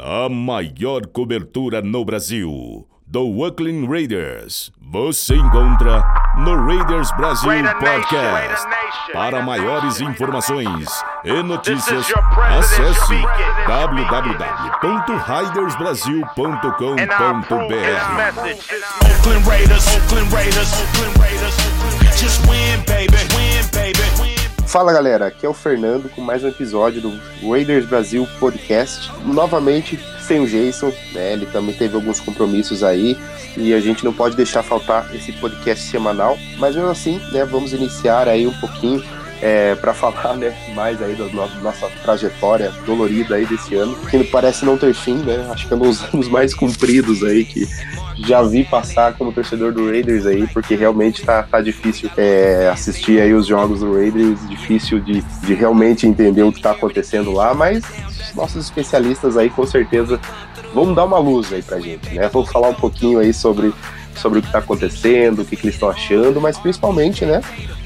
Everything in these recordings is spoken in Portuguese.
A maior cobertura no Brasil do Oakland Raiders. Você encontra no Raiders Brasil Podcast. Para maiores informações e notícias, acesse www.raidersbrasil.com.br. Oakland Raiders, Oakland Raiders, Oakland Raiders. Just win, baby, win, baby. Fala galera, aqui é o Fernando com mais um episódio do Raiders Brasil Podcast. Novamente sem o Jason, né? Ele também teve alguns compromissos aí e a gente não pode deixar faltar esse podcast semanal. Mas mesmo assim, né? Vamos iniciar aí um pouquinho é, para falar né, mais aí da no- nossa trajetória dolorida aí desse ano, que parece não ter fim, né? Acho que é um dos anos mais compridos aí que já vi passar como torcedor do Raiders aí, porque realmente tá, tá difícil é, assistir aí os jogos do Raiders, difícil de, de realmente entender o que tá acontecendo lá, mas os nossos especialistas aí com certeza vão dar uma luz aí pra gente, né? Vamos falar um pouquinho aí sobre, sobre o que tá acontecendo, o que, que eles estão achando, mas principalmente, né?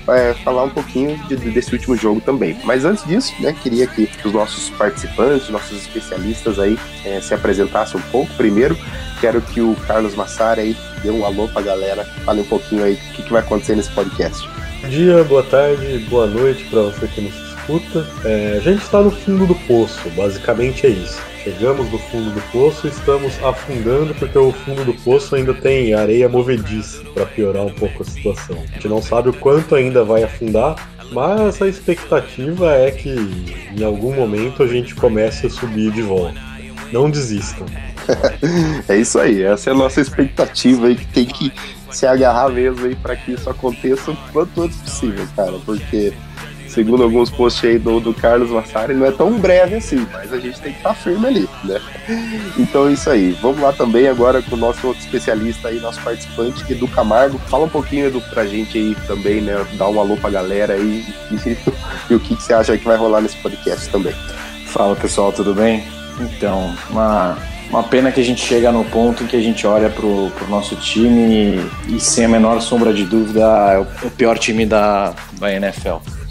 é, falar um pouquinho de- de- desse último jogo também. Mas antes disso, né, queria que os nossos participantes, nossos especialistas aí é, se apresentassem um pouco. Primeiro, quero que o Carlos Massara aí dê um alô pra galera, fale um pouquinho aí o que, que vai acontecer nesse podcast. Bom dia, boa tarde, boa noite para você que nos escuta. É, a gente está no fundo do poço, basicamente é isso. Chegamos no fundo do poço e estamos afundando porque o fundo do poço ainda tem areia movediça para piorar um pouco a situação. A gente não sabe o quanto ainda vai afundar, mas a expectativa é que em algum momento a gente comece a subir de volta. Não desistam. É isso aí, essa é a nossa expectativa aí que tem que se agarrar mesmo aí para que isso aconteça o quanto antes possível, cara, porque segundo alguns posts aí do, do Carlos Massari, não é tão breve assim, mas a gente tem que estar firme ali, né? Então é isso aí. Vamos lá também agora com o nosso outro especialista aí, nosso participante, Edu Camargo. Fala um pouquinho, Edu, pra gente aí também, né? Dá um alô pra galera aí e, e o que, que você acha que vai rolar nesse podcast também. Fala pessoal, tudo bem? Então, uma, uma pena que a gente chega no ponto em que a gente olha pro, pro nosso time e, e sem a menor sombra de dúvida é o, o pior time da, da NFL.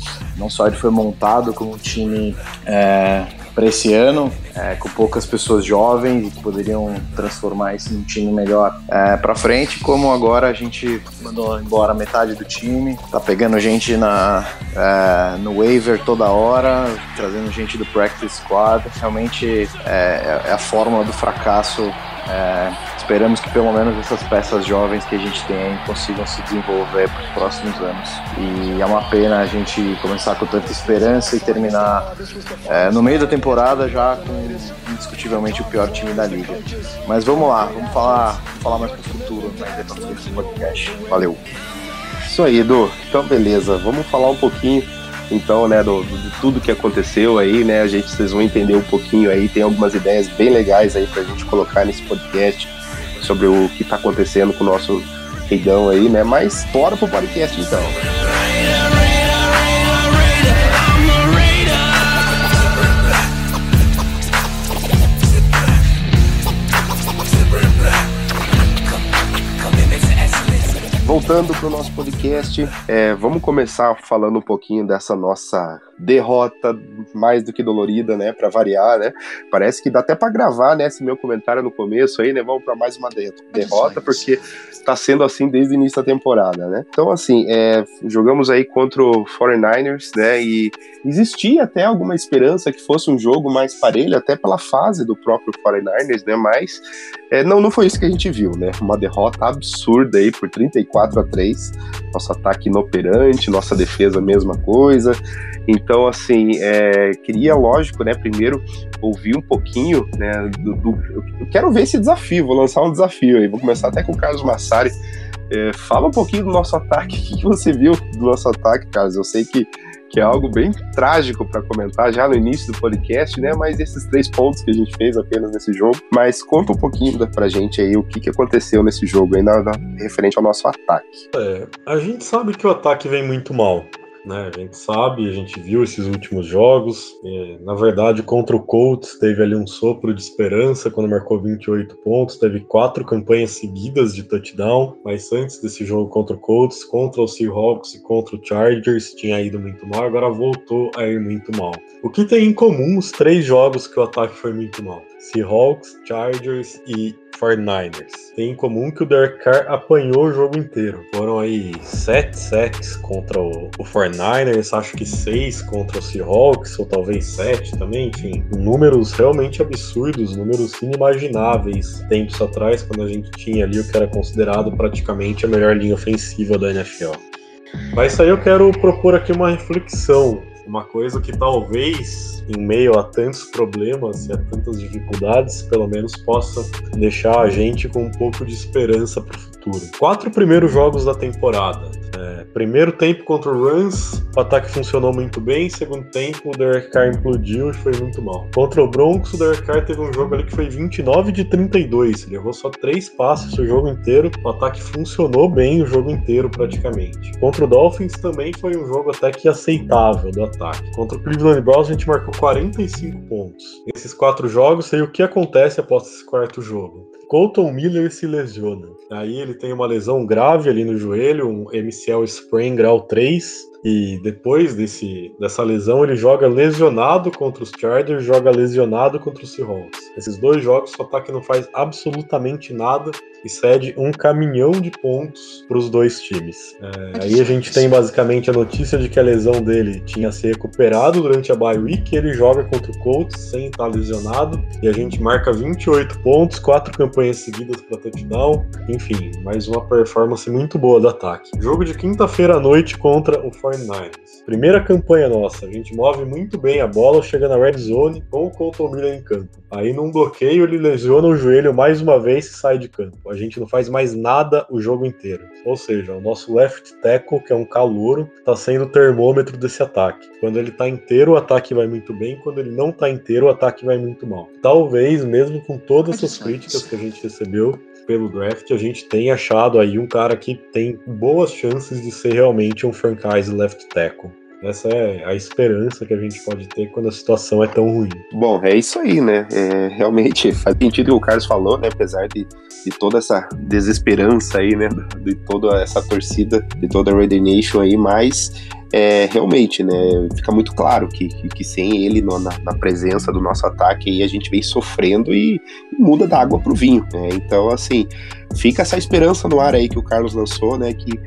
Não só ele foi montado como um time é, para esse ano, é, com poucas pessoas jovens e que poderiam transformar isso num time melhor é, para frente, como agora a gente mandou embora metade do time, tá pegando gente na, é, no waiver toda hora, trazendo gente do practice squad. Realmente é, é a fórmula do fracasso. É, esperamos que pelo menos essas peças jovens que a gente tem consigam se desenvolver para os próximos anos. E é uma pena a gente começar com tanta esperança e terminar é, no meio da temporada já com indiscutivelmente o pior time da liga. Mas vamos lá, vamos falar, vamos falar mais pro futuro, mais frente do podcast. Valeu. Isso aí, Edu. Então, beleza. Vamos falar um pouquinho, então, né, do, do- de tudo que aconteceu aí, né? A gente, vocês vão entender um pouquinho aí. Tem algumas ideias bem legais aí pra gente colocar nesse podcast sobre o que tá acontecendo com o nosso reidão aí, né? Mas bora pro podcast, então. Voltando para o nosso podcast, é, vamos começar falando um pouquinho dessa nossa derrota mais do que dolorida, né? Para variar, né? Parece que dá até para gravar, né? Esse meu comentário no começo aí, né? Vamos para mais uma de- derrota, porque está sendo assim desde o início da temporada, né? Então, assim, é, jogamos aí contra o 49ers, né? E existia até alguma esperança que fosse um jogo mais parelho, até pela fase do próprio 49ers, né? Mas é, não, não foi isso que a gente viu, né? Uma derrota absurda aí por 34 a 3. Nosso ataque inoperante, nossa defesa mesma coisa. Então, assim, é, queria, lógico, né, primeiro ouvir um pouquinho, né, do, do- eu quero ver esse desafio, vou lançar um desafio aí, vou começar até com o Carlos Massari. É, fala um pouquinho do nosso ataque, o que você viu do nosso ataque, Carlos? Eu sei que, que é algo bem trágico para comentar já no início do podcast, né, mas esses três pontos que a gente fez apenas nesse jogo, mas conta um pouquinho pra gente aí o que, que aconteceu nesse jogo aí, na- referente ao nosso ataque. É, a gente sabe que o ataque vem muito mal. Né? A gente sabe, a gente viu esses últimos jogos. É, na verdade, contra o Colts, teve ali um sopro de esperança quando marcou 28 pontos. Teve quatro campanhas seguidas de touchdown. Mas antes desse jogo contra o Colts, contra o Seahawks e contra o Chargers, tinha ido muito mal. Agora voltou a ir muito mal. O que tem em comum os três jogos que o ataque foi muito mal? Seahawks, Chargers e 49ers. Tem em comum que o Derek Carr apanhou o jogo inteiro. Foram aí 7 sacks contra o, o 49ers, acho que 6 contra o Seahawks, ou talvez 7 também, enfim. Números realmente absurdos, números inimagináveis tempos atrás, quando a gente tinha ali o que era considerado praticamente a melhor linha ofensiva da NFL. Mas isso aí eu quero propor aqui uma reflexão uma coisa que talvez, em meio a tantos problemas e a tantas dificuldades, pelo menos possa deixar a gente com um pouco de esperança para o futuro. Quatro primeiros jogos da temporada. É, primeiro tempo contra o Rams, o ataque funcionou muito bem. Segundo tempo, o Derek Carr implodiu e foi muito mal. Contra o Broncos, o Derek Carr teve um jogo ali que foi 29 de 32. Ele errou só três passes o jogo inteiro. O ataque funcionou bem o jogo inteiro, praticamente. Contra o Dolphins também foi um jogo até que aceitável do ataque. Contra o Cleveland Browns, a gente marcou 45 pontos. Nesses quatro jogos, sei o que acontece após esse quarto jogo. Colton Miller se lesiona. Aí ele tem uma lesão grave ali no joelho, um MCL sprain grau 3, e depois desse, dessa lesão, ele joga lesionado contra os Chargers, joga lesionado contra os Seahawks. Esses dois jogos, o ataque não faz absolutamente nada e cede um caminhão de pontos para os dois times. É, aí a gente tem basicamente a notícia de que a lesão dele tinha se recuperado durante a bye week, ele joga contra o Colts sem estar lesionado, e a gente marca 28 pontos, quatro campanhas seguidas para touchdown, enfim, mais uma performance muito boa do ataque. Jogo de quinta-feira à noite contra o 49ers. Primeira campanha nossa, a gente move muito bem a bola, chega na red zone com o Colton Miller em campo. Aí num bloqueio ele lesiona o joelho mais uma vez e sai de campo. A gente não faz mais nada o jogo inteiro. Ou seja, o nosso left tackle, que é um calouro, está sendo o termômetro desse ataque. Quando ele está inteiro, o ataque vai muito bem. Quando ele não está inteiro, o ataque vai muito mal. Talvez, mesmo com todas essas críticas que a gente recebeu, pelo draft, a gente tem achado aí um cara que tem boas chances de ser realmente um franchise left tackle. Essa é a esperança que a gente pode ter quando a situação é tão ruim. Bom, é isso aí, né? É, realmente faz sentido o que o Carlos falou, né? Apesar de, de toda essa desesperança aí, né? De toda essa torcida, de toda a Raider Nation aí, mas é, realmente, né, fica muito claro que, que, que sem ele no, na, na, presença do nosso ataque aí a gente vem sofrendo e, e muda da água pro vinho, né? Então, assim, fica essa esperança no ar aí que o Carlos lançou, né, que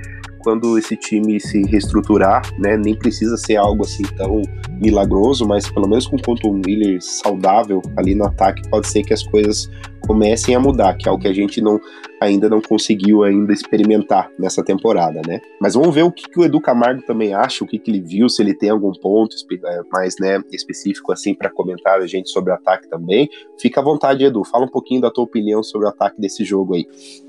quando esse time se reestruturar, né, nem precisa ser algo assim tão milagroso, mas pelo menos com o Colton Miller saudável ali no ataque, pode ser que as coisas comecem a mudar, que é algo que a gente não, ainda não conseguiu ainda experimentar nessa temporada, né? Mas vamos ver o que, que o Edu Camargo também acha, o que, que ele viu, se ele tem algum ponto é, mais né, específico assim para comentar a gente sobre o ataque também. Fica à vontade, Edu, fala um pouquinho da tua opinião sobre o ataque desse jogo aí.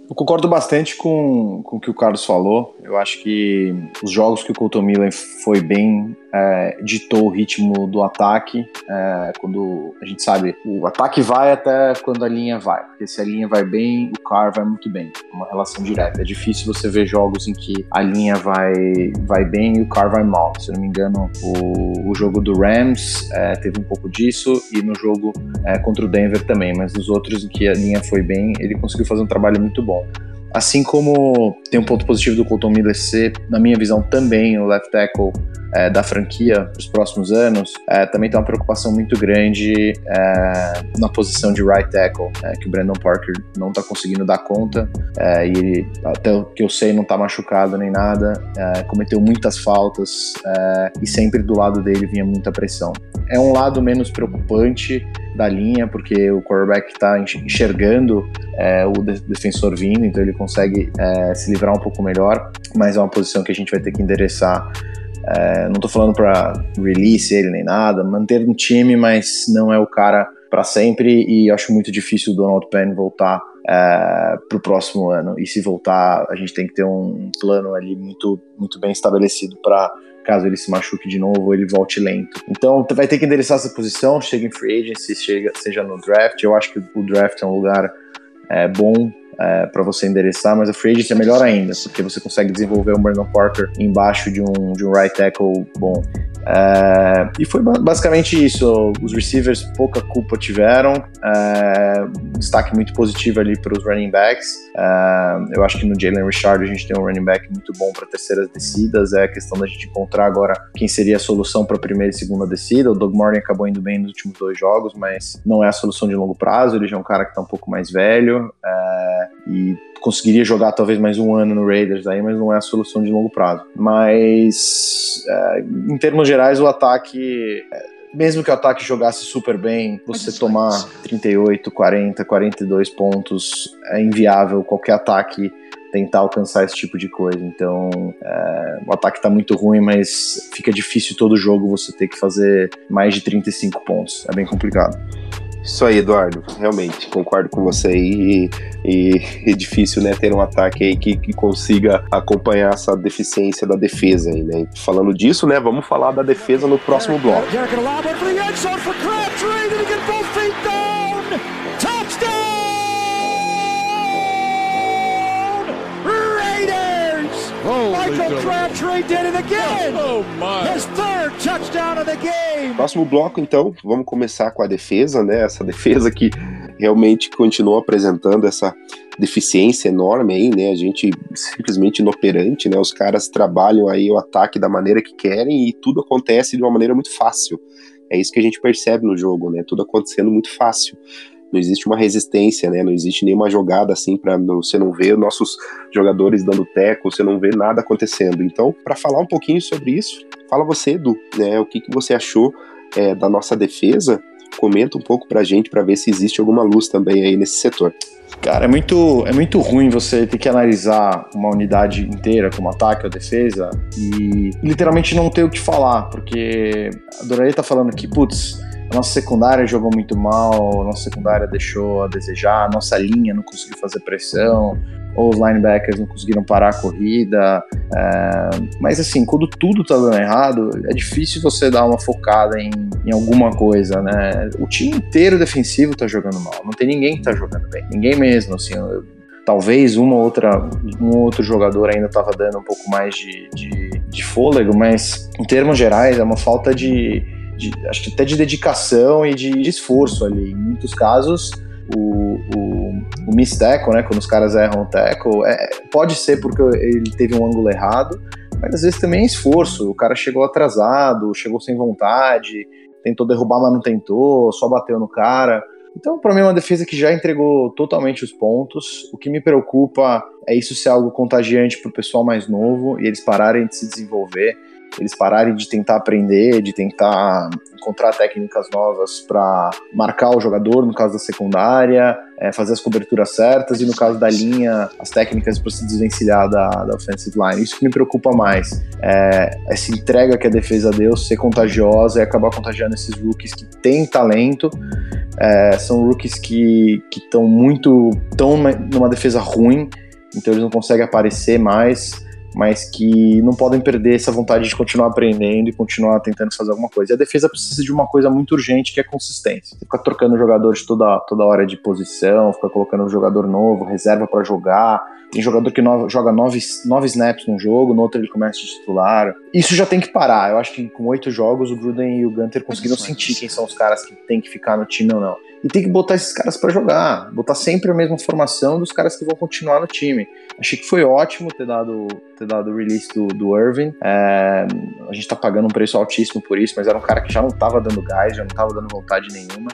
Eu concordo bastante com, com o que o Carlos falou. Eu acho que os jogos que o Colton Miller foi bem é, ditou o ritmo do ataque. É, quando a gente sabe, o ataque vai até quando a linha vai, porque se a linha vai bem, o Carr vai muito bem. É uma relação direta. É difícil você ver jogos em que a linha vai, vai bem e o Carr vai mal. Se eu não me engano, o, o jogo do Rams é, teve um pouco disso e no jogo é, contra o Denver também, mas nos outros em que a linha foi bem, ele conseguiu fazer um trabalho muito bom. Assim como tem um ponto positivo do Colton Miller ser, na minha visão, também o left tackle é, da franquia para os próximos anos, é, também tem uma preocupação muito grande é, na posição de right tackle, é, que o Brandon Parker não está conseguindo dar conta, é, e ele, até o que eu sei, não está machucado nem nada, é, cometeu muitas faltas e sempre do lado dele vinha muita pressão. É um lado menos preocupante da linha, porque o quarterback está enxergando é, o defensor vindo, então ele consegue é, se livrar um pouco melhor, mas é uma posição que a gente vai ter que endereçar. É, não estou falando para release ele nem nada, manter no time, mas não é o cara para sempre e acho muito difícil o Donald Penn voltar é, para o próximo ano. E se voltar, a gente tem que ter um plano ali muito, muito bem estabelecido para caso ele se machuque de novo, ele volte lento. Então vai ter que endereçar essa posição, chega em free agency, chega, seja no draft. Eu acho que o draft é um lugar é, bom é, para você endereçar, mas a free agency é melhor ainda, porque você consegue desenvolver o Brandon Parker embaixo de um, de um right tackle bom. É, e foi basicamente isso. Os receivers pouca culpa tiveram. É, destaque muito positivo ali para os running backs. Uh, eu acho que no Jalen Richard a gente tem um running back muito bom para terceiras descidas. É a questão da gente encontrar agora quem seria a solução para a primeira e segunda descida. O Doug Morning acabou indo bem nos últimos dois jogos, mas não é a solução de longo prazo. Ele já é um cara que está um pouco mais velho e conseguiria jogar talvez mais um ano no Raiders aí, mas não é a solução de longo prazo. Mas uh, em termos gerais, o ataque mesmo que o ataque jogasse super bem, você tomar 38, 40, 42 pontos é inviável qualquer ataque tentar alcançar esse tipo de coisa. Então, é, o ataque está muito ruim, mas fica difícil todo jogo você ter que fazer mais de 35 pontos. É bem complicado. Isso aí, Eduardo. Realmente, concordo com você aí. E, e é difícil, né, ter um ataque aí que, que consiga acompanhar essa deficiência da defesa aí, né? Falando disso, né, vamos falar da defesa no próximo bloco. Próximo bloco, então, vamos começar com a defesa, né? Essa defesa que realmente continua apresentando essa deficiência enorme aí, né? A gente simplesmente inoperante, né? Os caras trabalham aí o ataque da maneira que querem e tudo acontece de uma maneira muito fácil. É isso que a gente percebe no jogo, né? Tudo acontecendo muito fácil não existe uma resistência, né? Não existe nenhuma jogada assim para você não ver nossos jogadores dando teco, você não vê nada acontecendo. Então, para falar um pouquinho sobre isso, fala você, Edu, né? O que, que você achou é, da nossa defesa? Comenta um pouco pra gente para ver se existe alguma luz também aí nesse setor. Cara, é muito, é muito ruim você ter que analisar uma unidade inteira, como ataque ou defesa, e literalmente não ter o que falar, porque a Doraria tá falando que, putz, a nossa secundária jogou muito mal, a nossa secundária deixou a desejar, a nossa linha não conseguiu fazer pressão, ou os linebackers não conseguiram parar a corrida. É, mas assim, quando tudo tá dando errado, é difícil você dar uma focada em, em alguma coisa, né? O time inteiro defensivo tá jogando mal, não tem ninguém que tá jogando bem, ninguém mesmo, assim. Eu, talvez uma outra, um outro jogador ainda estava dando um pouco mais de, de, de fôlego, mas em termos gerais é uma falta de de, acho que até de dedicação e de, de esforço ali. Em muitos casos, o, o, o miss tackle, né, quando os caras erram o tackle, é, pode ser porque ele teve um ângulo errado, mas às vezes também é esforço. O cara chegou atrasado, chegou sem vontade, tentou derrubar, mas não tentou, só bateu no cara. Então, para mim, é uma defesa que já entregou totalmente os pontos. O que me preocupa é isso ser algo contagiante para o pessoal mais novo e eles pararem de se desenvolver eles pararem de tentar aprender, de tentar encontrar técnicas novas para marcar o jogador, no caso da secundária, é, fazer as coberturas certas e no caso da linha, as técnicas para se desvencilhar da, da offensive line. Isso que me preocupa mais. É, essa entrega que a defesa deu ser contagiosa e acabar contagiando esses rookies que têm talento. É, são rookies que estão muito. estão numa defesa ruim, então eles não conseguem aparecer mais mas que não podem perder essa vontade de continuar aprendendo e continuar tentando fazer alguma coisa. E a defesa precisa de uma coisa muito urgente, que é consistência. Ficar trocando jogadores toda, toda hora de posição, ficar colocando um jogador novo, reserva para jogar. Tem jogador que no, joga nove, nove snaps num jogo, no outro ele começa de titular. Isso já tem que parar. Eu acho que com oito jogos o Gruden e o Gunter conseguiram sentir quem são os caras que tem que ficar no time ou não e tem que botar esses caras para jogar, botar sempre a mesma formação dos caras que vão continuar no time. Achei que foi ótimo ter dado, ter dado o release do, do Irving. É, a gente tá pagando um preço altíssimo por isso, mas era um cara que já não tava dando gás, já não tava dando vontade nenhuma.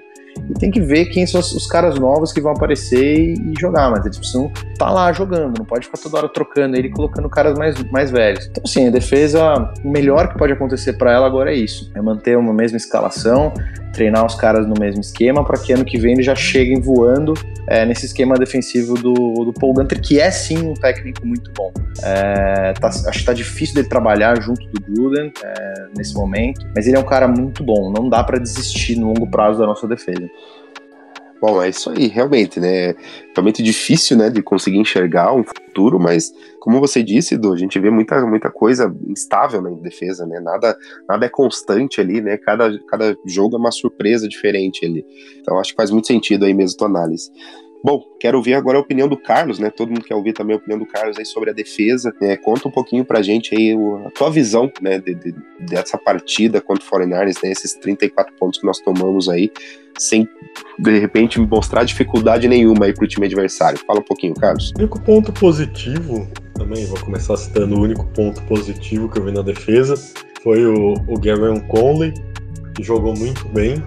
E tem que ver quem são os, caras novos que vão aparecer e, e jogar, mas eles precisam estar tá lá jogando, não pode ficar toda hora trocando ele e colocando caras mais, mais velhos. Então, assim, a defesa, o melhor que pode acontecer para ela agora é isso: é manter uma mesma escalação, treinar os caras no mesmo esquema para que ano que vem eles já cheguem voando é, nesse esquema defensivo do, do Paul Gunter, que é sim um técnico muito bom. É, tá, acho que tá difícil dele trabalhar junto do Gruden é, nesse momento, mas ele é um cara muito bom, não dá para desistir no longo prazo da nossa defesa. Bom, é isso aí, realmente, né? Realmente difícil, né, de conseguir enxergar um futuro, mas como você disse, Edu, a gente vê muita, muita coisa instável na defesa, né? Nada, nada é constante ali, né? Cada, cada jogo é uma surpresa diferente ali. Então acho que faz muito sentido aí mesmo tua análise. Bom, quero ouvir agora a opinião do Carlos, né? Todo mundo quer ouvir também a opinião do Carlos aí sobre a defesa. É, conta um pouquinho pra gente aí a tua visão, né, de, de, dessa partida contra o Foreigners, né? Esses 34 pontos que nós tomamos aí, sem de repente mostrar dificuldade nenhuma aí pro time adversário. Fala um pouquinho, Carlos. O único ponto positivo, também vou começar citando o único ponto positivo que eu vi na defesa, foi o, o Gavin Conley, que jogou muito bem.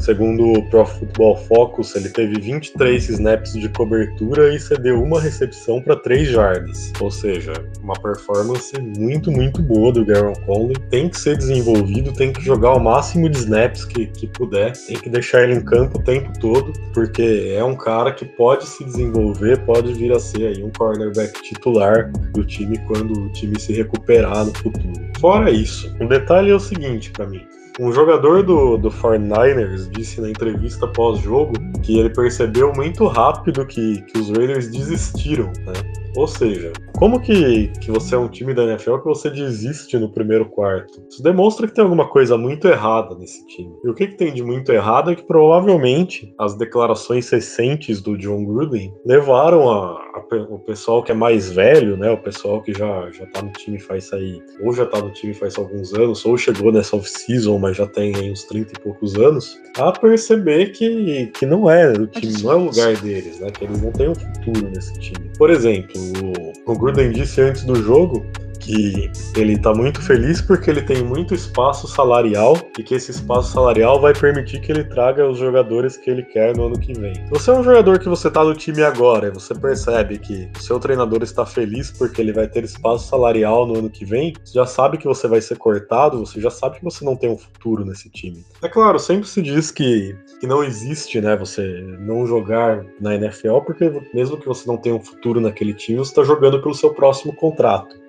Segundo o Pro Football Focus, ele teve 23 snaps de cobertura e cedeu uma recepção para 3 jardas. Ou seja, uma performance muito, muito boa do Garon Conley. Tem que ser desenvolvido, tem que jogar o máximo de snaps que, que puder, tem que deixar ele em campo o tempo todo, porque é um cara que pode se desenvolver, pode vir a ser aí um cornerback titular do time quando o time se recuperar no futuro. Fora isso, um detalhe é o seguinte para mim. Um jogador do, do 49ers disse na entrevista pós-jogo que ele percebeu muito rápido que, que os Raiders desistiram, né? Ou seja, como que, que você é um time da NFL que você desiste no primeiro quarto? Isso demonstra que tem alguma coisa muito errada nesse time. E o que, que tem de muito errado é que provavelmente as declarações recentes do John Gruden levaram a, a, o pessoal que é mais velho, né? O pessoal que já, já tá no time faz aí, ou já tá no time faz alguns anos, ou chegou nessa off-season, mas já tem aí uns 30 e poucos anos, a perceber que, que não é o time, não é o lugar deles, né? Que eles não têm um futuro nesse time. Por exemplo, o, o Gruden disse antes do jogo que ele está muito feliz porque ele tem muito espaço salarial e que esse espaço salarial vai permitir que ele traga os jogadores que ele quer no ano que vem. Se você é um jogador que você está no time agora e você percebe que o seu treinador está feliz porque ele vai ter espaço salarial no ano que vem, você já sabe que você vai ser cortado, você já sabe que você não tem um futuro nesse time. É claro, sempre se diz que, que não existe, né, você não jogar na NFL porque mesmo que você não tenha um futuro naquele time, você está jogando pelo seu próximo contrato.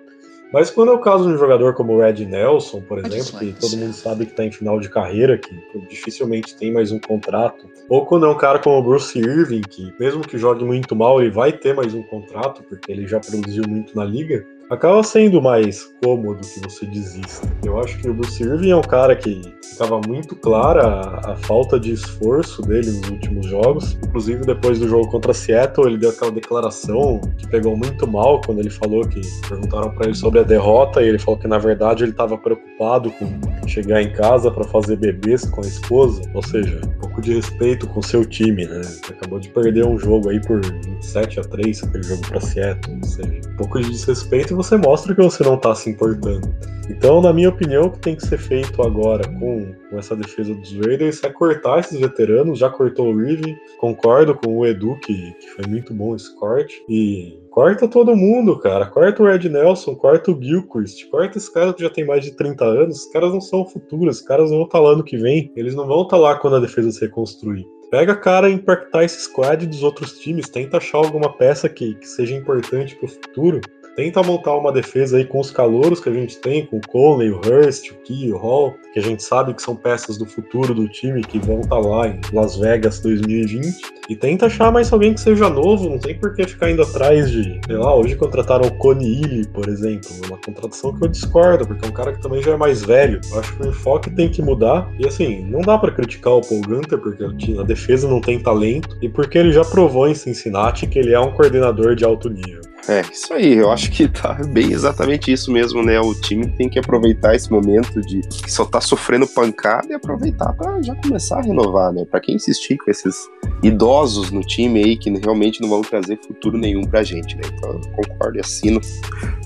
Mas quando é o caso de um jogador como o Red Nelson, por exemplo, que todo mundo sabe que está em final de carreira, que dificilmente tem mais um contrato, ou quando é um cara como o Bruce Irving, que mesmo que jogue muito mal, ele vai ter mais um contrato, porque ele já produziu muito na liga, acaba sendo mais cômodo que você desista. Eu acho que o Bruce Irving é um cara que ficava muito clara a, falta de esforço dele nos últimos jogos. Inclusive, depois do jogo contra Seattle, ele deu aquela declaração que pegou muito mal quando ele falou que perguntaram para ele sobre a derrota e ele falou que na verdade ele estava preocupado com chegar em casa para fazer bebês com a esposa. Ou seja, um pouco de respeito com seu time, né? Acabou de perder um jogo aí por 27 a 3, aquele jogo para Seattle. Ou seja, um pouco de desrespeito você mostra que você não tá se importando. Então, na minha opinião, o que tem que ser feito agora com, com essa defesa dos Raiders é cortar esses veteranos. Já cortou o Reeve, concordo com o Edu, que, que foi muito bom esse corte. E corta todo mundo, cara. Corta o Red Nelson, corta o Gilchrist, corta esses caras que já tem mais de 30 anos. Os caras não são futuros, os caras não vão estar tá lá no que vem. Eles não vão estar tá lá quando a defesa se reconstruir. Pega cara e impactar esse squad dos outros times, tenta achar alguma peça que, que seja importante pro futuro tenta montar uma defesa aí com os calouros que a gente tem, com o Conley, o Hurst, o Key, o Hall, que a gente sabe que são peças do futuro do time que vão estar tá lá em Las Vegas 2020. E tenta achar mais alguém que seja novo, não tem por que ficar indo atrás de, sei lá, hoje contrataram o Coney por exemplo, uma contratação que eu discordo, porque é um cara que também já é mais velho. Eu acho que o enfoque tem que mudar. E assim, não dá para criticar o Paul Gunter, porque a defesa não tem talento, e porque ele já provou em Cincinnati que ele é um coordenador de alto nível. É, isso aí, eu acho que tá bem exatamente isso mesmo, né? O time tem que aproveitar esse momento de que só tá sofrendo pancada e aproveitar para já começar a renovar, né? Para quem insistir com esses idosos no time aí que realmente não vão trazer futuro nenhum pra gente, né? Então, concordo e assino.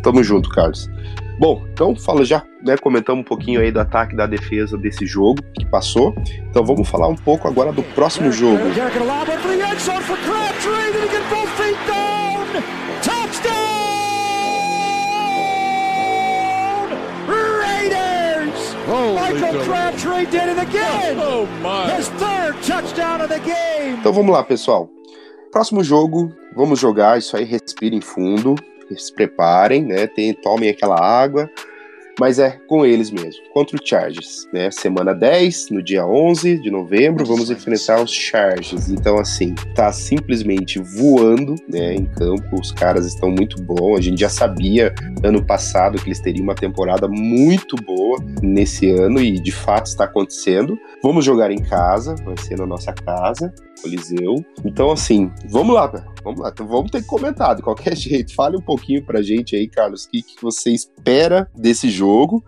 Tamo junto, Carlos. Bom, então fala já, né, comentamos um pouquinho aí do ataque da defesa desse jogo que passou. Então vamos falar um pouco agora do próximo jogo. Então vamos lá, pessoal. Próximo jogo, vamos jogar isso aí, respirem fundo, se preparem, né? Tem, tomem aquela água. Mas é com eles mesmo, contra o Chargers, né? Semana 10, no dia 11 de novembro, vamos enfrentar os Chargers. Então, assim, tá simplesmente voando, né, em campo. Os caras estão muito bons. A gente já sabia ano passado que eles teriam uma temporada muito boa nesse ano e de fato está acontecendo. Vamos jogar em casa, vai ser na nossa casa, Coliseu. Então, assim, vamos lá, vamos lá. Então, vamos ter que comentar de qualquer jeito. Fale um pouquinho pra gente aí, Carlos, o que, que você espera desse jogo.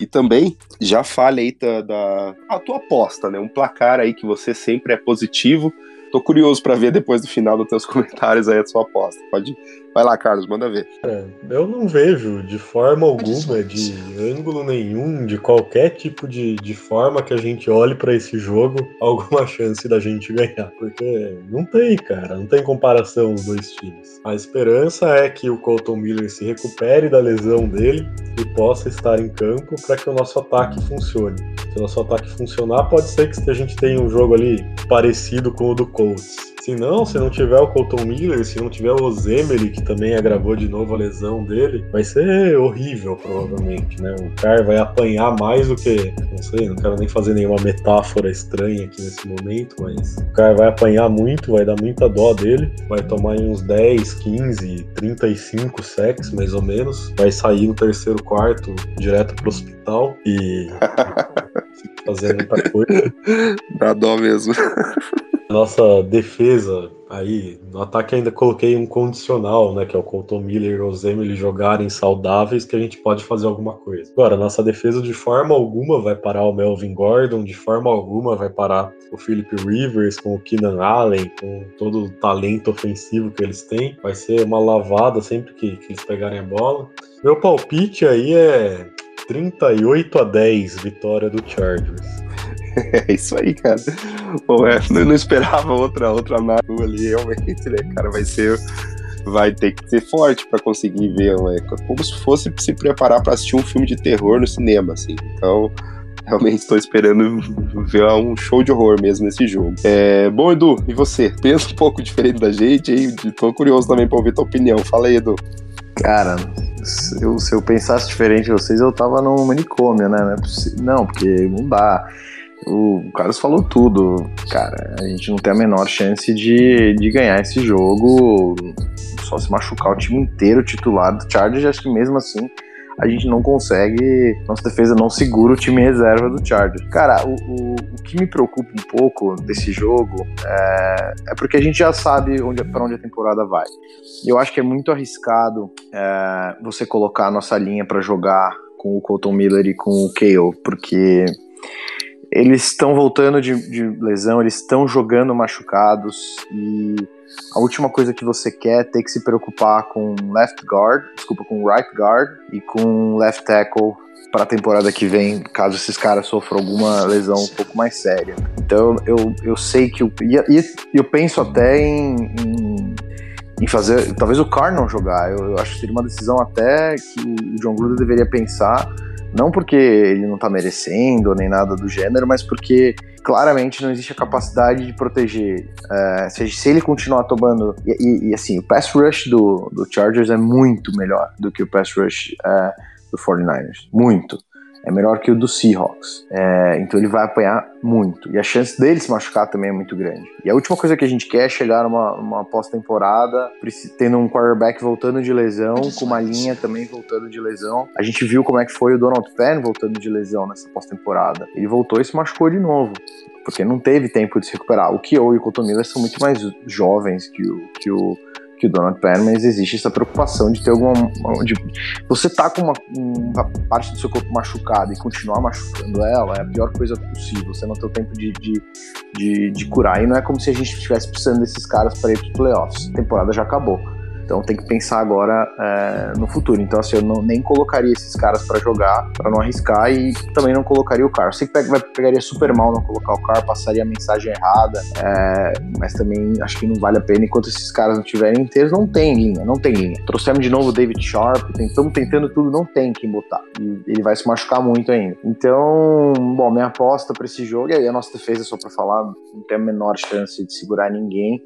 E também já fale aí da, da a tua aposta, né? Um placar aí que você sempre é positivo. Tô curioso para ver depois do final dos teus comentários aí a sua aposta. Pode Vai lá, Carlos, manda ver. É, eu não vejo de forma alguma, de ângulo nenhum, de qualquer tipo de, de forma que a gente olhe para esse jogo, alguma chance da gente ganhar. Porque não tem, cara, não tem comparação os dois times. A esperança é que o Colton Miller se recupere da lesão dele e possa estar em campo para que o nosso ataque funcione. Se o nosso ataque funcionar, pode ser que a gente tenha um jogo ali parecido com o do Colts se não, se não tiver o Colton Miller, se não tiver o Ozemeli, que também agravou de novo a lesão dele, vai ser horrível, provavelmente, né? O cara vai apanhar mais do que. Não sei, não quero nem fazer nenhuma metáfora estranha aqui nesse momento, mas o cara vai apanhar muito, vai dar muita dó dele, vai tomar uns 10, 15, 35 sacks, mais ou menos, vai sair no terceiro quarto direto pro hospital e. fazer muita coisa. Dá dó mesmo. Nossa defesa aí, no ataque ainda coloquei um condicional, né, que é o Colton Miller e o Zemeli jogarem saudáveis que a gente pode fazer alguma coisa. Agora, nossa defesa de forma alguma vai parar o Melvin Gordon, de forma alguma vai parar o Philip Rivers com o Keenan Allen, com todo o talento ofensivo que eles têm. Vai ser uma lavada sempre que, que eles pegarem a bola. Meu palpite aí é 38 a 10 vitória do Chargers. É isso aí, cara. Bom, é, não esperava outra, outra análise ali, realmente, né, cara? Vai ser. Vai ter que ser forte para conseguir ver, é como se fosse se preparar para assistir um filme de terror no cinema, assim. Então, realmente estou esperando ver um show de horror mesmo nesse jogo. É, bom, Edu, e você? Pensa um pouco diferente da gente aí, tô curioso também para ouvir tua opinião. Fala aí, Edu. Cara, se eu, se eu pensasse diferente de vocês, eu tava no manicômio, né? Não, porque não dá. O Carlos falou tudo, cara. A gente não tem a menor chance de, de ganhar esse jogo. Só se machucar o time inteiro titular do Chargers. Acho que mesmo assim a gente não consegue. Nossa defesa não segura o time reserva do Chargers. Cara, o, o, o que me preocupa um pouco desse jogo é, é porque a gente já sabe onde, para onde a temporada vai. Eu acho que é muito arriscado é, você colocar a nossa linha para jogar com o Colton Miller e com o KO, porque eles estão voltando de, de, lesão, eles estão jogando machucados e a última coisa que você quer é ter que se preocupar com left guard, desculpa, com right guard e com left tackle para a temporada que vem, caso esses caras sofram alguma lesão um pouco mais séria. Então eu, eu sei que eu, e, eu penso até em, em, em, fazer, talvez o Carr não jogar. Eu, eu acho que seria uma decisão até que o John Gruden deveria pensar não porque ele não tá merecendo nem nada do gênero, mas porque claramente não existe a capacidade de proteger. É, se, se, ele continuar tomando. E, e, e, assim, o pass rush do, do Chargers é muito melhor do que o pass rush é, do 49ers. Muito é melhor que o do Seahawks. É, então ele vai apanhar muito. E a chance dele se machucar também é muito grande. E a última coisa que a gente quer é chegar numa, numa pós-temporada tendo um quarterback voltando de lesão, com uma linha também voltando de lesão. A gente viu como é que foi o Donald Penn voltando de lesão nessa pós-temporada. Ele voltou e se machucou de novo porque não teve tempo de se recuperar. O Kyo e o Colton Miller são muito mais jovens que o, que o que o Donald Penn, mas existe essa preocupação de ter alguma. De, você tá com uma, uma, parte do seu corpo machucada e continuar machucando ela é a pior coisa possível. Você não tem o tempo de, de, de, de curar. E não é como se a gente estivesse precisando desses caras para ir para playoffs. A temporada já acabou. Então tem que pensar agora é, no futuro. Então, assim, eu não, nem colocaria esses caras para jogar, para não arriscar, e também não colocaria o carro. Sei que pega, pegaria super mal não colocar o carro, passaria a mensagem errada, é, mas também acho que não vale a pena. Enquanto esses caras não estiverem inteiros, não tem linha, não tem linha. Trouxemos de novo o David Sharp, estamos tentando tudo, não tem quem botar. E ele vai se machucar muito ainda. Então, bom, minha aposta para esse jogo, e aí a nossa defesa, só para falar, não tem a menor chance de segurar ninguém.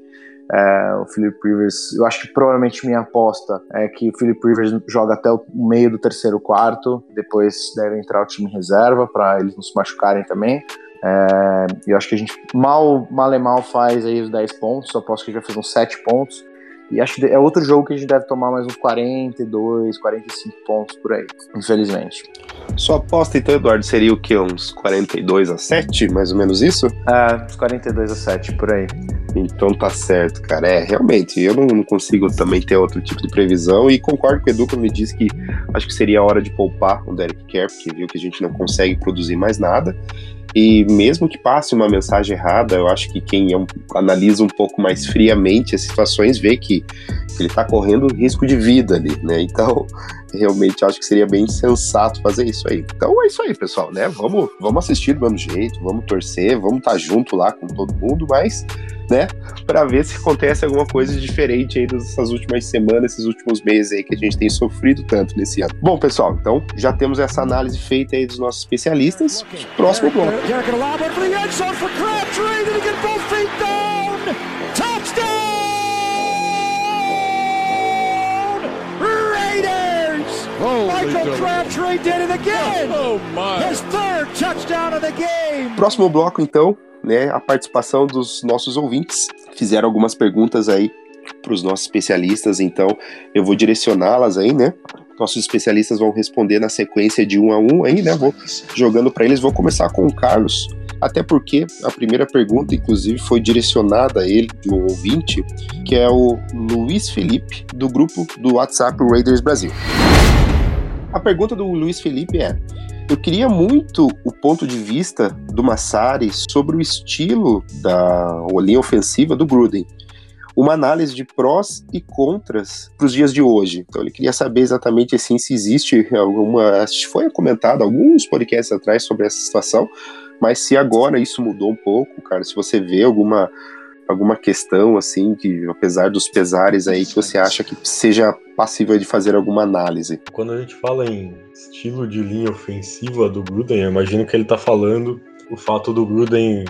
É, o Philip Rivers, eu acho que provavelmente minha aposta é que o Philip Rivers joga até o meio do terceiro quarto, depois deve entrar o time reserva para eles não se machucarem também. É, eu acho que a gente mal, mal e mal faz aí os 10 pontos, aposto que vai fazer uns 7 pontos. E acho que é outro jogo que a gente deve tomar mais uns 42, 45 pontos por aí, infelizmente. Sua aposta, então, Eduardo, seria o quê? Uns 42 a 7, mais ou menos isso? É, uns 42 a 7, por aí. Então tá certo, cara. É, realmente, eu não, não, consigo também ter outro tipo de previsão e concordo com o Edu quando me disse que acho que seria a hora de poupar o Derek Kerr, porque viu que a gente não consegue produzir mais nada. E mesmo que passe uma mensagem errada, eu acho que quem é analisa um pouco mais friamente as situações vê que ele está correndo risco de vida ali, né? Então, realmente acho que seria bem sensato fazer isso aí. Então é isso aí, pessoal, né? Vamos, vamos assistir do mesmo jeito, vamos torcer, vamos estar tá junto lá com todo mundo, mas né? Para ver se acontece alguma coisa diferente aí dessas últimas semanas, esses últimos meses aí que a gente tem sofrido tanto nesse ano. Bom, pessoal, então já temos essa análise feita aí dos nossos especialistas. Próximo bloco. Michael Crabtree did it again. Oh, my. His third touchdown of the game. Próximo bloco, então, né, a participação dos nossos ouvintes. Fizeram algumas perguntas aí para os nossos especialistas, então eu vou direcioná-las aí, né? Nossos especialistas vão responder na sequência de um a um aí, né? Vou jogando para eles. Vou começar com o Carlos, até porque a primeira pergunta, inclusive, foi direcionada a ele, de um ouvinte, que é o Luiz Felipe, do grupo do WhatsApp Raiders Brasil. A pergunta do Luiz Felipe é: eu queria muito o ponto de vista do Massari sobre o estilo da linha ofensiva do Gruden. Uma análise de prós e contras para os dias de hoje. Então ele queria saber exatamente assim se existe alguma. Foi comentado alguns podcasts atrás sobre essa situação, mas se agora isso mudou um pouco, cara, se você vê alguma alguma questão assim que apesar dos pesares aí que você acha que seja passível de fazer alguma análise. Quando a gente fala em estilo de linha ofensiva do Gruden, eu imagino que ele está falando o fato do Gruden,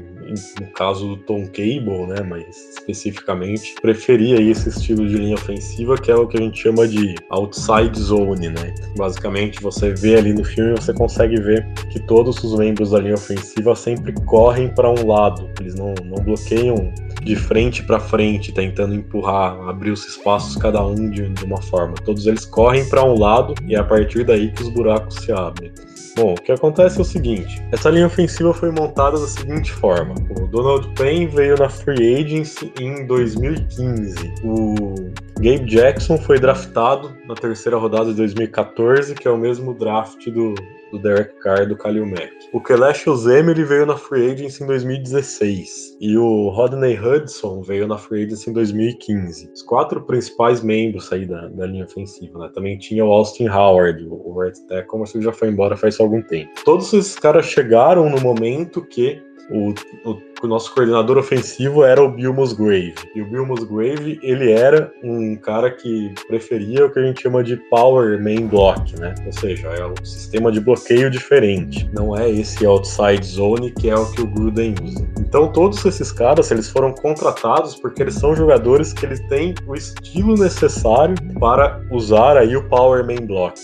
no caso do Tom Cable, né, mas especificamente, preferia esse estilo de linha ofensiva, que é o que a gente chama de outside zone, né? Basicamente, você vê ali no filme, você consegue ver que todos os membros da linha ofensiva sempre correm para um lado, eles não, não bloqueiam de frente para frente, tentando empurrar, abrir os espaços cada um de, uma forma. Todos eles correm para um lado e é a partir daí que os buracos se abrem. Bom, o que acontece é o seguinte: essa linha ofensiva foi montada da seguinte forma: o Donald Payne veio na Free Agency em 2015. O Gabe Jackson foi draftado na terceira rodada de 2014, que é o mesmo draft do, do Derek Carr e do Khalil Mack. O Kelesh Ozem ele veio na Free Agency em 2016 e o Rodney Hudson veio na Free Agency em 2015. Os quatro principais membros aí da, da linha ofensiva, né? Também tinha o Austin Howard, o, o right tackle, mas ele já foi embora faz algum tempo. Todos esses caras chegaram no momento que o, o, o, nosso coordenador ofensivo era o Bill Musgrave. E o Bill Musgrave, ele era um cara que preferia o que a gente chama de Power Main Block, né? Ou seja, é um sistema de bloqueio diferente. Não é esse outside zone que é o que o Gruden usa. Então, todos esses caras, eles foram contratados porque eles são jogadores que eles têm o estilo necessário para usar aí o Power Main Block.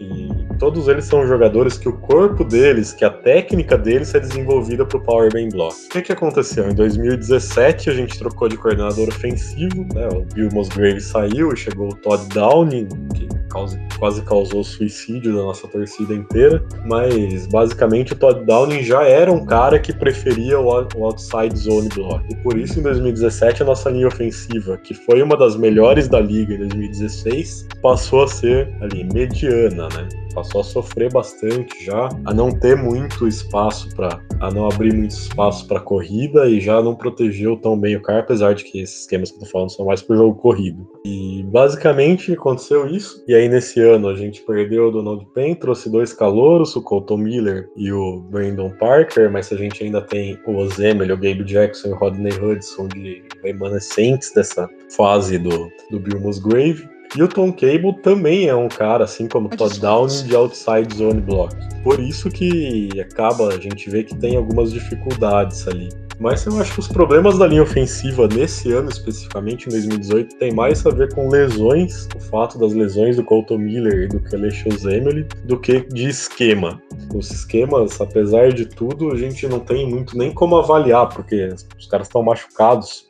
E todos eles são jogadores que o corpo deles, que a técnica deles é desenvolvida para o Power Band Block. O que, que aconteceu? Em 2017 a gente trocou de coordenador ofensivo, né? o Bill Musgrave saiu e chegou o Todd Downing, que causa, quase causou suicídio da nossa torcida inteira, mas basicamente o Todd Downing já era um cara que preferia o, o outside zone block. E por isso em 2017 a nossa linha ofensiva, que foi uma das melhores da liga em 2016, passou a ser ali mediana, né? passou a sofrer bastante já, a não ter muito espaço para, a não abrir muito espaço para corrida e já não protegeu tão bem o cara, apesar de que esses esquemas que eu tô falando são mais pro jogo corrido. E basicamente aconteceu isso. E aí nesse ano a gente perdeu o Donald Payne, trouxe dois calouros, o Colton Miller e o Brandon Parker, mas a gente ainda tem o Ozemel, o Gabe Jackson e o Rodney Hudson de remanescentes dessa fase do, do Bill Musgrave. E o Tom Cable também é um cara, assim como Todd Downing, de outside zone block. Por isso que acaba, a gente vê que tem algumas dificuldades ali. Mas eu acho que os problemas da linha ofensiva nesse ano, especificamente em 2018, tem mais a ver com lesões, o fato das lesões do Colton Miller e do Kelechus Emily, do que de esquema. Os esquemas, apesar de tudo, a gente não tem muito nem como avaliar, porque os caras estão machucados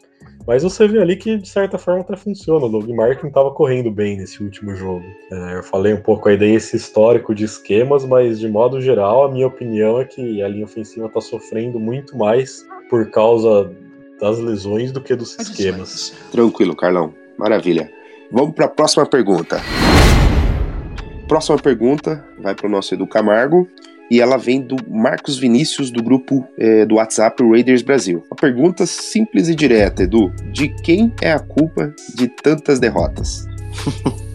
mas você vê ali que, de certa forma, até funciona. O Doug Martin estava correndo bem nesse último jogo. É, eu falei um pouco aí desse histórico de esquemas, mas, de modo geral, a minha opinião é que a linha ofensiva está sofrendo muito mais por causa das lesões do que dos esquemas. Tranquilo, Carlão. Maravilha. Vamos para a próxima pergunta. Próxima pergunta vai para o nosso Edu Camargo e ela vem do Marcos Vinícius, do grupo é, do WhatsApp Raiders Brasil. Uma pergunta simples e direta, Edu: de quem é a culpa de tantas derrotas?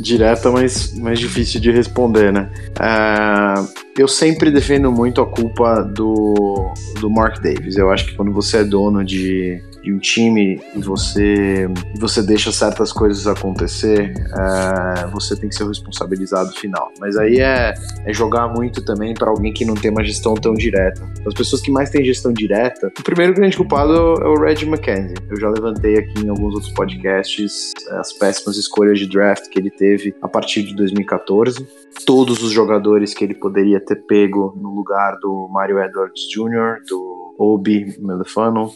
direta, mas mais difícil de responder, né? Uh, eu sempre defendo muito a culpa do, do Mark Davis. Eu acho que quando você é dono de, de um time e você, você deixa certas coisas acontecer, é, você tem que ser o responsabilizado final. Mas aí é, é jogar muito também para alguém que não tem uma gestão tão direta. As pessoas que mais têm gestão direta, o primeiro grande culpado é o Red McKenzie. Eu já levantei aqui em alguns outros podcasts as péssimas escolhas de draft que ele teve a partir de 2014. Todos os jogadores que ele poderia ter pego no lugar do Mario Edwards Jr., do Obi Melefano,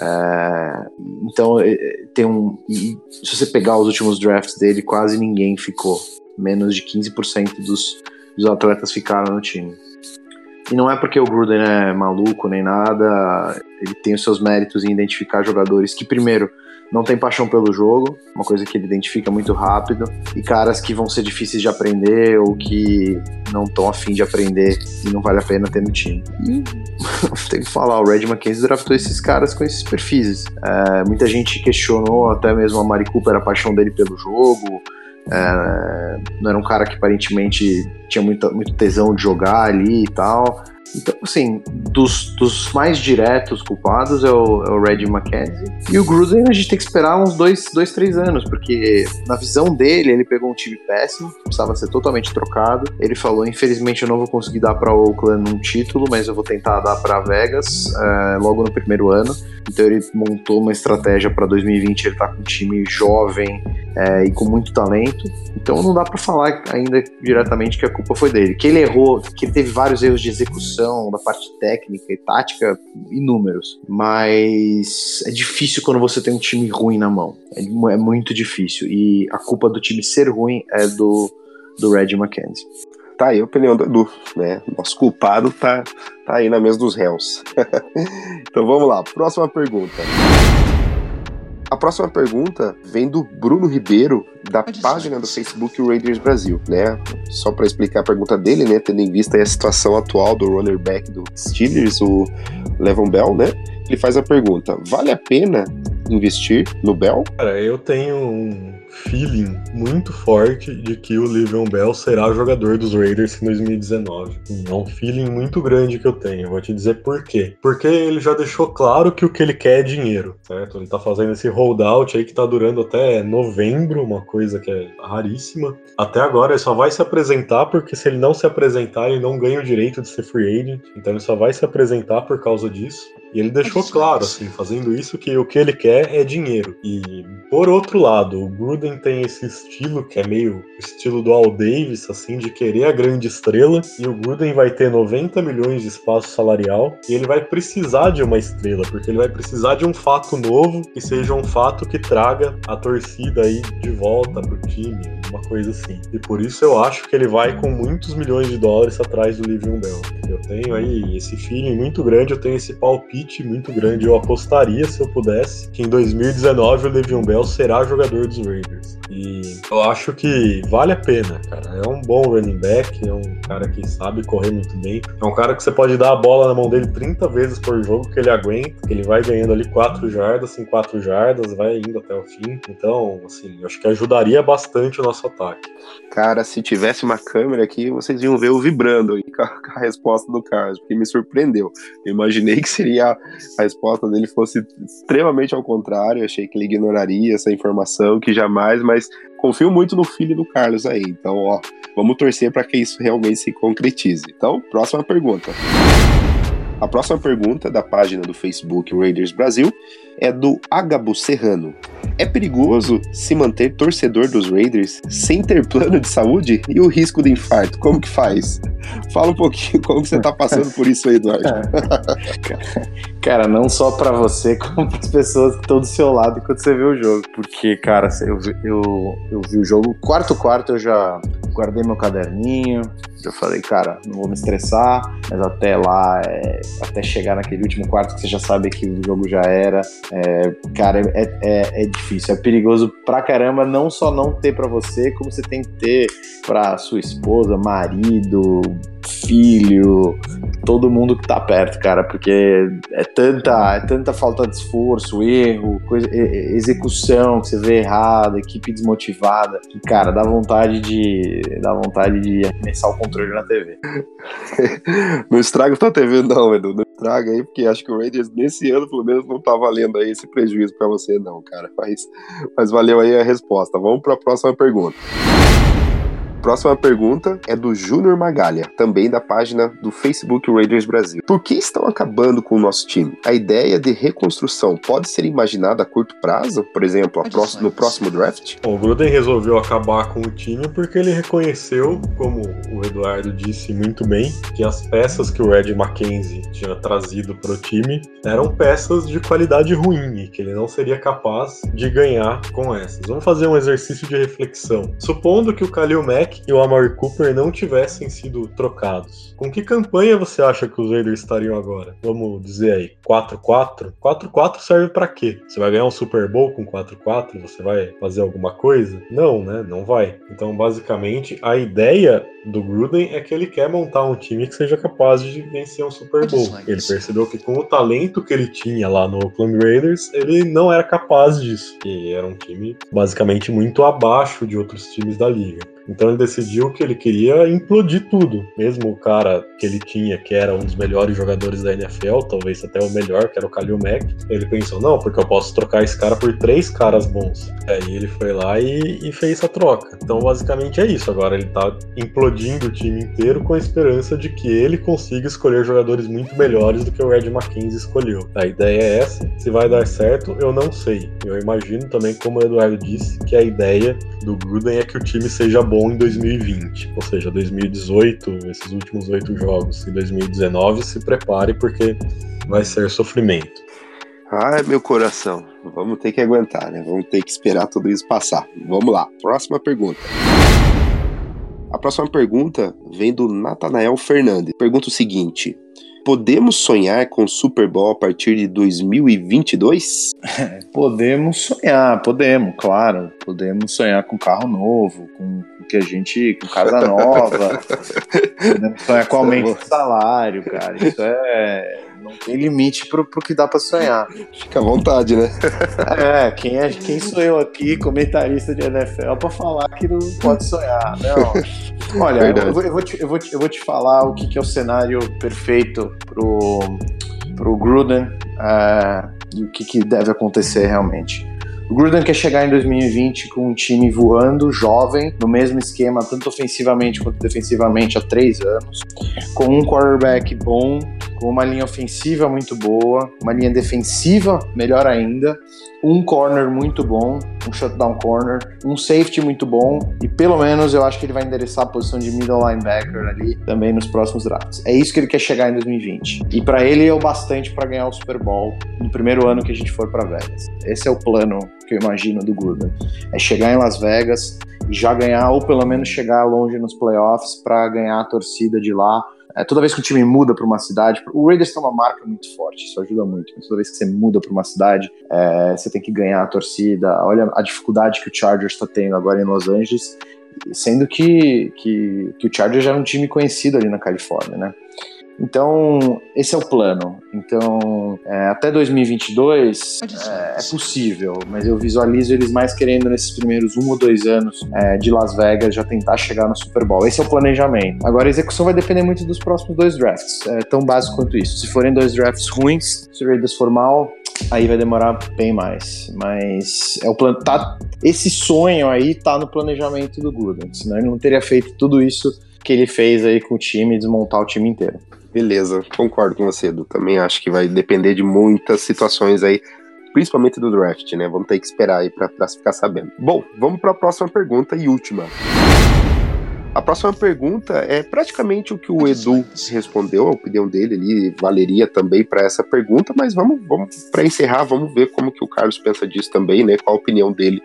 é, então, é, tem um. Se você pegar os últimos drafts dele, quase ninguém ficou. Menos de 15% dos, dos atletas ficaram no time. E não é porque o Gruden é maluco nem nada, ele tem os seus méritos em identificar jogadores que, primeiro, não tem paixão pelo jogo, uma coisa que ele identifica muito rápido, e caras que vão ser difíceis de aprender ou que não estão afim de aprender e não vale a pena ter no time. E tem que falar, o Red McKenzie draftou esses caras com esses perfis. É, muita gente questionou, até mesmo a Mari Cooper, a paixão dele pelo jogo. É, não era um cara que aparentemente tinha muita, muito tesão de jogar ali e tal. Então, assim, dos, dos mais diretos culpados é o, é o Reggie McKenzie. E o Gruden a gente tem que esperar uns dois, dois, três anos, porque na visão dele, ele pegou um time péssimo, precisava ser totalmente trocado. Ele falou: infelizmente eu não vou conseguir dar para Oakland um título, mas eu vou tentar dar para Vegas é, logo no primeiro ano. Então ele montou uma estratégia para 2020. Ele tá com um time jovem é, e com muito talento. Então não dá para falar ainda diretamente que a culpa foi dele. Que ele errou, que ele teve vários erros de execução da parte técnica e tática, inúmeros. Mas é difícil quando você tem um time ruim na mão. É, é muito difícil. E a culpa do time ser ruim é do, do Red McKenzie. Tá aí a opinião do Edu, né? Nosso culpado tá, tá aí na mesa dos réus. então vamos lá, próxima pergunta. A próxima pergunta vem do Bruno Ribeiro, da página do Facebook Raiders Brasil, né? Só para explicar a pergunta dele, né? Tendo em vista a situação atual do runner back do Steelers, o Levon Bell, né? Ele faz a pergunta: vale a pena investir no Bell? Cara, eu tenho um feeling muito forte de que o Livion Bell será jogador dos Raiders em 2019. É um feeling muito grande que eu tenho. Vou te dizer por quê. Porque ele já deixou claro que o que ele quer é dinheiro, certo? Ele tá fazendo esse holdout aí que tá durando até novembro, uma coisa que é raríssima. Até agora ele só vai se apresentar porque se ele não se apresentar, ele não ganha o direito de ser free agent. Então ele só vai se apresentar por causa disso. E ele deixou claro, assim, fazendo isso, que o que ele quer é dinheiro. E, por outro lado, o Gruden tem esse estilo, que é meio estilo do Al Davis, assim, de querer a grande estrela. E o Gruden vai ter 90 milhões de espaço salarial. E ele vai precisar de uma estrela, porque ele vai precisar de um fato novo, que seja um fato que traga a torcida aí de volta pro time, uma coisa assim. E por isso eu acho que ele vai com muitos milhões de dólares atrás do Livion Bell. Eu tenho aí esse feeling muito grande, eu tenho esse palpite muito grande. Eu apostaria, se eu pudesse, que em 2019 o Le'Veon Bell será jogador dos Raiders. E eu acho que vale a pena, cara. É um bom running back, é um cara que sabe correr muito bem. É um cara que você pode dar a bola na mão dele 30 vezes por jogo que ele aguenta, que ele vai ganhando ali 4 jardas em 4 jardas, vai indo até o fim. Então, assim, eu acho que ajudaria bastante o nosso ataque. Cara, se tivesse uma câmera aqui, vocês iam ver o vibrando aí com a, com a resposta do Carlos, porque me surpreendeu. Eu imaginei que seria a resposta dele fosse extremamente ao contrário. Achei que ele ignoraria essa informação, que jamais, mas confio muito no filho do Carlos aí. Então, ó, vamos torcer para que isso realmente se concretize. Então, próxima pergunta. A próxima pergunta da página do Facebook Raiders Brasil é do Agabo Serrano. É perigoso se manter torcedor dos Raiders sem ter plano de saúde e o risco de infarto? Como que faz? Fala um pouquinho como você tá passando por isso aí, Eduardo. Cara, não só para você, como para as pessoas que estão do seu lado enquanto você vê o jogo. Porque, cara, eu, eu, eu vi o jogo, quarto quarto eu já guardei meu caderninho, eu falei, cara, não vou me estressar, mas até lá, é, até chegar naquele último quarto que você já sabe que o jogo já era, é, cara, é, é, é, difícil, é perigoso pra caramba, não só não ter para você, como você tem que ter pra sua esposa, marido, filho, todo mundo que tá perto, cara, porque é tanta, é tanta falta de esforço, erro, coisa, execução que você vê errada, equipe desmotivada, que, cara, dá vontade de dá vontade de arremessar o na TV. não estraga tua TV não, Edu, não estraga aí, porque acho que o Raiders nesse ano, pelo menos, não tá valendo aí esse prejuízo para você não, cara, mas, mas valeu aí a resposta. Vamos para a próxima pergunta. Próxima pergunta é do Júnior Magalha, também da página do Facebook Raiders Brasil. Por que estão acabando com o nosso time? A ideia de reconstrução pode ser imaginada a curto prazo? Por exemplo, próximo, no próximo draft? Bom, o Gruden resolveu acabar com o time porque ele reconheceu, como o Eduardo disse muito bem, que as peças que o Red Mackenzie tinha trazido para o time eram peças de qualidade ruim e que ele não seria capaz de ganhar com essas. Vamos fazer um exercício de reflexão. Supondo que o Khalil Mack e o Amari Cooper não tivessem sido trocados, com que campanha você acha que os Raiders estariam agora? Vamos dizer aí, 4-4? 4-4 serve para quê? Você vai ganhar um Super Bowl com 4-4? Você vai fazer alguma coisa? Não, né? Não vai. Então, basicamente, a ideia do Gruden é que ele quer montar um time que seja capaz de vencer um Super Bowl. Ele percebeu que com o talento que ele tinha lá no Oakland Raiders, ele não era capaz disso. E era um time basicamente muito abaixo de outros times da liga. Então ele decidiu que ele queria implodir tudo. Mesmo o cara que ele tinha, que era um dos melhores jogadores da NFL, talvez até o melhor, que era o Khalil Mack, ele pensou, não, porque eu posso trocar esse cara por três caras bons. Aí ele foi lá e, e fez a troca. Então basicamente é isso. Agora ele tá implodindo o time inteiro com a esperança de que ele consiga escolher jogadores muito melhores do que o Red McKenzie escolheu. A ideia é essa. Se vai dar certo, eu não sei. Eu imagino também, como o Eduardo disse, que a ideia do Gruden é que o time seja bom bom em 2020, ou seja, 2018, esses últimos oito jogos, e 2019 se prepare porque vai ser sofrimento. Ai, meu coração, vamos ter que aguentar, né? Vamos ter que esperar tudo isso passar. Vamos lá, próxima pergunta. A próxima pergunta vem do Natanael Fernandes. Pergunta o seguinte: Podemos sonhar com o Super Bowl a partir de 2022? podemos sonhar, podemos, claro. Podemos sonhar com carro novo, com, que a gente. com casa nova. podemos sonhar com aumento de salário, cara. Isso é não tem limite pro, pro que dá pra sonhar. Fica à vontade, né? É, quem, é, quem sou eu aqui, comentarista de NFL, pra falar que não pode sonhar? Não. Olha, eu, eu, vou te, eu, vou te, eu vou te falar o que, que é o cenário perfeito pro, pro Gruden uh, e o que, que deve acontecer realmente. O Gruden quer chegar em 2020 com um time voando, jovem, no mesmo esquema, tanto ofensivamente quanto defensivamente, há três anos, com um quarterback bom, com uma linha ofensiva muito boa, uma linha defensiva melhor ainda, um corner muito bom, um shutdown corner, um safety muito bom e pelo menos eu acho que ele vai endereçar a posição de middle linebacker ali também nos próximos drafts. É isso que ele quer chegar em 2020. E para ele é o bastante para ganhar o Super Bowl no primeiro ano que a gente for para Vegas. Esse é o plano que eu imagino do Gruden. É chegar em Las Vegas e já ganhar ou pelo menos chegar longe nos playoffs para ganhar a torcida de lá é, toda vez que o time muda para uma cidade, o Raiders tem uma marca muito forte, isso ajuda muito. Mas toda vez que você muda para uma cidade, é, você tem que ganhar a torcida. Olha a dificuldade que o Chargers está tendo agora em Los Angeles, sendo que, que, que o Chargers já é um time conhecido ali na Califórnia, né? Então, esse é o plano. Então, é, até 2022 é, é, possível, mas eu visualizo eles mais querendo nesses primeiros um ou dois anos é, de Las Vegas já tentar chegar no Super Bowl. Esse é o planejamento. Agora, a execução vai depender muito dos próximos dois drafts, é tão básico quanto isso. Se forem dois drafts ruins, se o Raiders for mal, aí vai demorar bem mais. Mas é o plano. Tá, esse sonho aí tá no planejamento do Gruden, senão ele não teria feito tudo isso que ele fez aí com o time, desmontar o time inteiro. Beleza, concordo com você, Edu. Também acho que vai depender de muitas situações aí, principalmente do draft, né? Vamos ter que esperar aí pra ficar sabendo. Bom, vamos para a próxima pergunta e última. A próxima pergunta é praticamente o que o Edu respondeu, a opinião dele ali valeria também para essa pergunta, mas vamos, vamos para encerrar, vamos ver como que o Carlos pensa disso também, né? Qual a opinião dele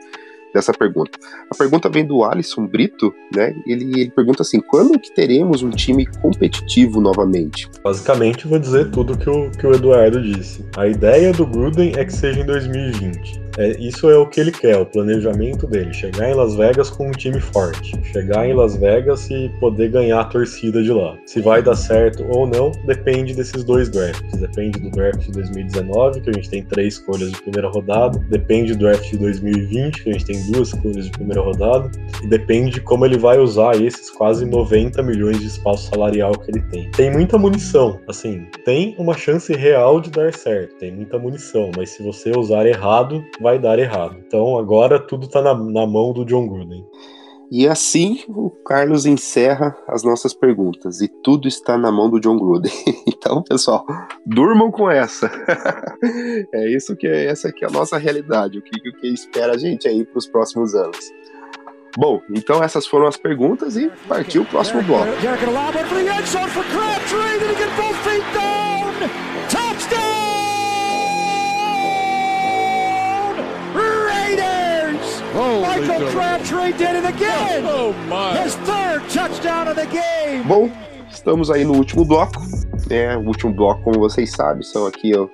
dessa pergunta. A pergunta vem do Alisson Brito, né? Ele, ele pergunta assim: quando que teremos um time competitivo novamente? Basicamente, vou dizer tudo que o, que o Eduardo disse. A ideia do Gruden é que seja em 2020. É, isso é o que ele quer, o planejamento dele. Chegar em Las Vegas com um time forte. Chegar em Las Vegas e poder ganhar a torcida de lá. Se vai dar certo ou não, depende desses dois drafts. Depende do draft de 2019, que a gente tem três escolhas de primeira rodada. Depende do draft de 2020, que a gente tem duas escolhas de primeira rodada. E depende de como ele vai usar esses quase 90 milhões de espaço salarial que ele tem. Tem muita munição, assim, tem uma chance real de dar certo. Tem muita munição, mas se você usar errado, vai vai dar errado. Então agora tudo está na, na mão do John Gruden. E assim o Carlos encerra as nossas perguntas. E tudo está na mão do John Gruden. Então, pessoal, durmam com essa. é isso que é, essa aqui é a nossa realidade. O que, o que espera a gente aí para os próximos anos. Bom, então essas foram as perguntas e partiu o próximo bloco. Michael Crabtree did it again. Oh my. His third touchdown of the game. Bom, estamos aí no último bloco. É, o último bloco, como vocês sabem, são aqui ó,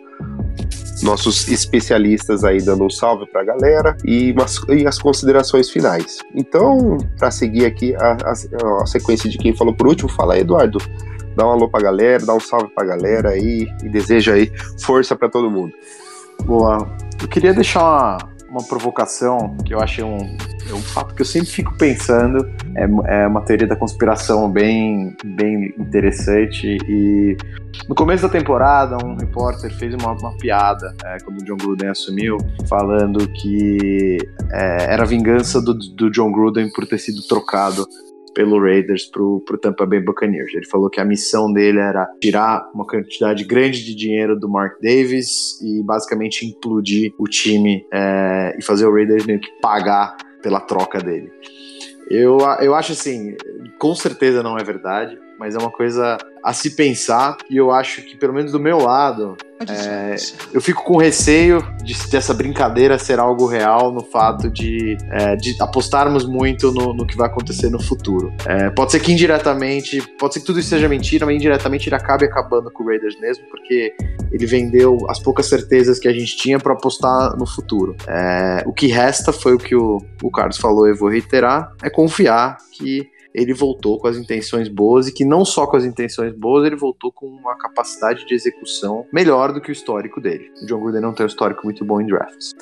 nossos especialistas aí dando um salve para a galera e, umas, e, as considerações finais. Então, para seguir aqui a, a, a, sequência de quem falou por último, fala aí, Eduardo. Dá um alô pra galera, dá um salve pra galera aí e deseja aí força para todo mundo. Boa. Eu queria deixar uma, uma provocação que eu achei um, é um fato que eu sempre fico pensando. É, é uma teoria da conspiração bem, bem interessante. E no começo da temporada, um repórter fez uma, uma piada é, quando o John Gruden assumiu, falando que é, era vingança do, do John Gruden por ter sido trocado pelo Raiders pro, pro Tampa Bay Buccaneers. Ele falou que a missão dele era tirar uma quantidade grande de dinheiro do Mark Davis e basicamente implodir o time é, e fazer o Raiders meio que pagar pela troca dele. Eu, eu acho assim, com certeza não é verdade mas é uma coisa a se pensar e eu acho que, pelo menos do meu lado, é, eu fico com receio de, dessa brincadeira ser algo real no fato de, é, de apostarmos muito no, no, que vai acontecer no futuro. É, pode ser que indiretamente, pode ser que tudo isso seja mentira, mas indiretamente ele acabe acabando com o Raiders mesmo, porque ele vendeu as poucas certezas que a gente tinha para apostar no futuro. É, o que resta foi o que o, o Carlos falou, eu vou reiterar, é confiar que ele voltou com as intenções boas e que não só com as intenções boas, ele voltou com uma capacidade de execução melhor do que o histórico dele. O John Gruden não tem um histórico muito bom em drafts.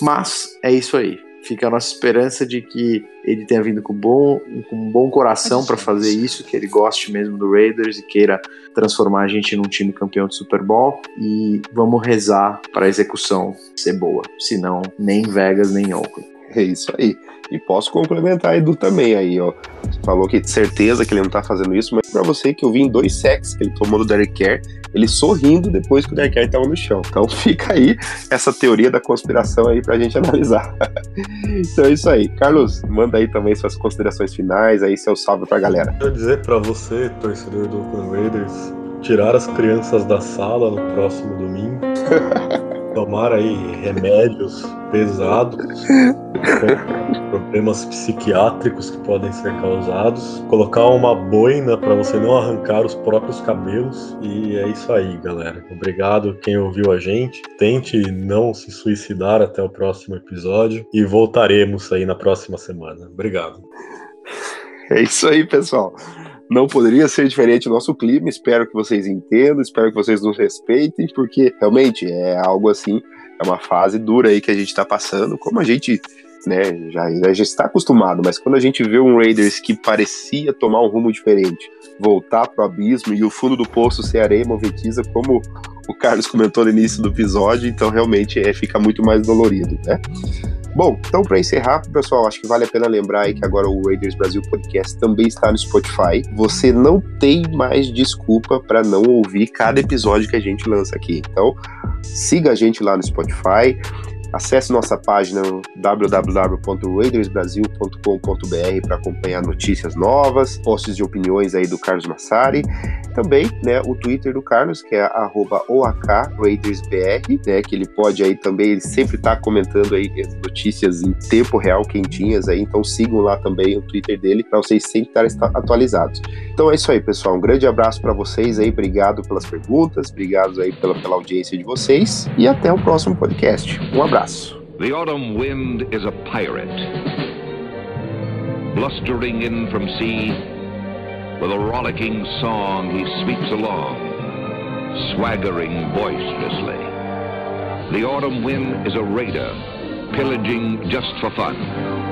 Mas é isso aí. Fica a nossa esperança de que ele tenha vindo com, bom, com um bom coração para fazer isso, que ele goste mesmo do Raiders e queira transformar a gente num time campeão de Super Bowl. E vamos rezar para a execução ser boa. Senão, nem Vegas, nem Oakland. É isso aí. E posso complementar Edu também aí, ó. Você falou que certeza que ele não tá fazendo isso, mas para você que eu vi em dois sacks que ele tomou no Derek Carr, ele sorrindo depois que o Derek Carr tava no chão. Então fica aí essa teoria da conspiração aí pra gente analisar. então é isso aí. Carlos, manda aí também suas considerações finais, aí seu salve pra galera. Quero dizer para você, torcedor do Oakland Raiders, tirar as crianças da sala no próximo domingo. tomar aí remédios pesados, problemas psiquiátricos que podem ser causados, colocar uma boina para você não arrancar os próprios cabelos e é isso aí, galera. Obrigado quem ouviu a gente. Tente não se suicidar até o próximo episódio e voltaremos aí na próxima semana. Obrigado. É isso aí, pessoal. Não poderia ser diferente o nosso clima. Espero que vocês entendam, espero que vocês nos respeitem, porque realmente é algo assim, é uma fase dura aí que a gente está passando, como a gente né, já, já está acostumado, mas quando a gente vê um Raiders que parecia tomar um rumo diferente, voltar pro abismo e o fundo do poço ser areia movetiza, como o Carlos comentou no início do episódio, então realmente é, fica muito mais dolorido, né? Bom, então para encerrar, pessoal, acho que vale a pena lembrar aí que agora o Raiders Brasil Podcast também está no Spotify. Você não tem mais desculpa para não ouvir cada episódio que a gente lança aqui. Então, siga a gente lá no Spotify. Acesse nossa página www.raidersbrasil.com.br para acompanhar notícias novas, posts de opiniões aí do Carlos Massari. Também, né, o Twitter do Carlos, que é @oakraidersbr, né, que ele pode aí também, ele sempre está comentando aí notícias em tempo real quentinhas aí, então sigam lá também o Twitter dele para vocês sempre estarem atualizados. Então é isso aí, pessoal. Um grande abraço para vocês aí, obrigado pelas perguntas, obrigado aí pela, pela audiência de vocês e até o próximo podcast. Um abraço. The autumn wind is a pirate, blustering in from sea. With a rollicking song, he sweeps along, swaggering boisterously. The autumn wind is a raider, pillaging just for fun.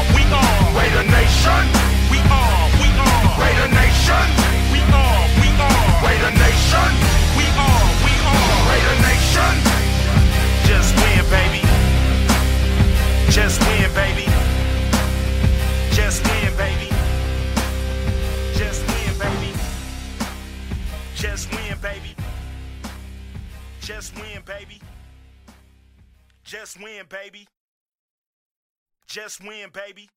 we are. Raider Nation, we are, we are. Raider Nation, we are, we are. Raider Nation, we are, we are. Raider Nation, just win, baby. Just win, baby. Just win, baby. Just win, baby. Just win, baby. Just win, baby. Just win, baby. Just win, baby.